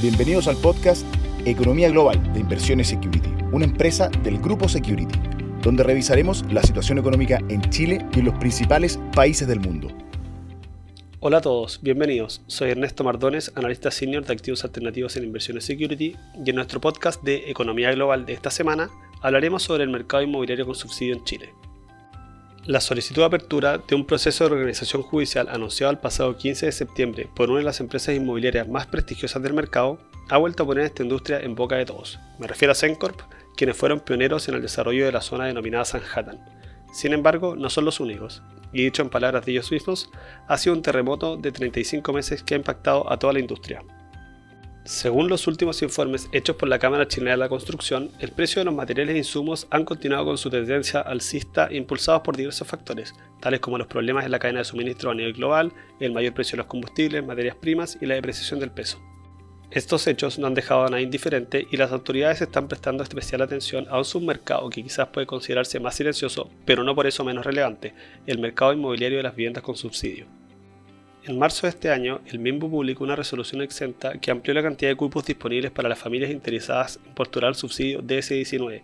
Bienvenidos al podcast Economía Global de Inversiones Security, una empresa del grupo Security, donde revisaremos la situación económica en Chile y en los principales países del mundo. Hola a todos, bienvenidos. Soy Ernesto Mardones, analista senior de activos alternativos en Inversiones Security, y en nuestro podcast de Economía Global de esta semana hablaremos sobre el mercado inmobiliario con subsidio en Chile. La solicitud de apertura de un proceso de organización judicial anunciado el pasado 15 de septiembre por una de las empresas inmobiliarias más prestigiosas del mercado ha vuelto a poner esta industria en boca de todos. Me refiero a Sencorp, quienes fueron pioneros en el desarrollo de la zona denominada Sanhattan. Sin embargo, no son los únicos, y dicho en palabras de ellos mismos, ha sido un terremoto de 35 meses que ha impactado a toda la industria. Según los últimos informes hechos por la Cámara Chilena de la Construcción, el precio de los materiales e insumos han continuado con su tendencia alcista impulsados por diversos factores, tales como los problemas en la cadena de suministro a nivel global, el mayor precio de los combustibles, materias primas y la depreciación del peso. Estos hechos no han dejado a nadie indiferente y las autoridades están prestando especial atención a un submercado que quizás puede considerarse más silencioso, pero no por eso menos relevante, el mercado inmobiliario de las viviendas con subsidio. En marzo de este año, el MIMBU publicó una resolución exenta que amplió la cantidad de cupos disponibles para las familias interesadas en postular el subsidio DS19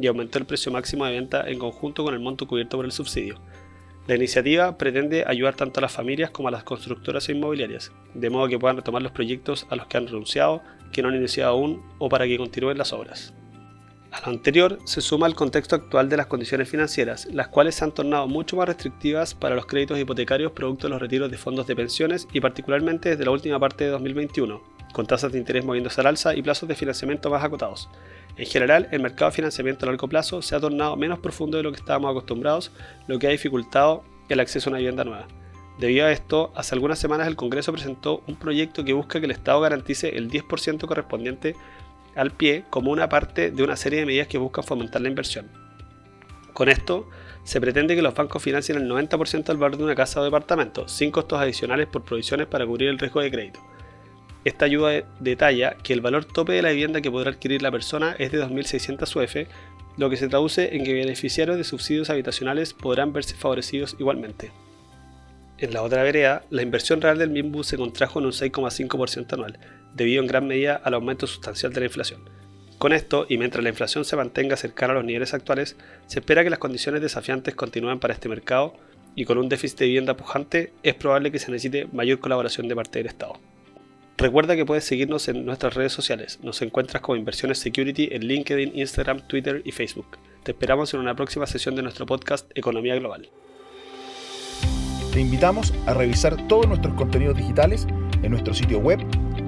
y aumentó el precio máximo de venta en conjunto con el monto cubierto por el subsidio. La iniciativa pretende ayudar tanto a las familias como a las constructoras e inmobiliarias, de modo que puedan retomar los proyectos a los que han renunciado, que no han iniciado aún o para que continúen las obras. A lo anterior se suma el contexto actual de las condiciones financieras, las cuales se han tornado mucho más restrictivas para los créditos hipotecarios producto de los retiros de fondos de pensiones y particularmente desde la última parte de 2021, con tasas de interés moviéndose al alza y plazos de financiamiento más acotados. En general, el mercado de financiamiento a largo plazo se ha tornado menos profundo de lo que estábamos acostumbrados, lo que ha dificultado el acceso a una vivienda nueva. Debido a esto, hace algunas semanas el Congreso presentó un proyecto que busca que el Estado garantice el 10% correspondiente al pie como una parte de una serie de medidas que buscan fomentar la inversión. Con esto, se pretende que los bancos financien el 90% del valor de una casa o departamento, sin costos adicionales por provisiones para cubrir el riesgo de crédito. Esta ayuda detalla que el valor tope de la vivienda que podrá adquirir la persona es de 2.600 UF, lo que se traduce en que beneficiarios de subsidios habitacionales podrán verse favorecidos igualmente. En la otra vereda, la inversión real del MIMBU se contrajo en un 6,5% anual, debido en gran medida al aumento sustancial de la inflación. Con esto, y mientras la inflación se mantenga cercana a los niveles actuales, se espera que las condiciones desafiantes continúen para este mercado y con un déficit de vivienda pujante es probable que se necesite mayor colaboración de parte del Estado. Recuerda que puedes seguirnos en nuestras redes sociales. Nos encuentras como Inversiones Security en LinkedIn, Instagram, Twitter y Facebook. Te esperamos en una próxima sesión de nuestro podcast Economía Global. Te invitamos a revisar todos nuestros contenidos digitales en nuestro sitio web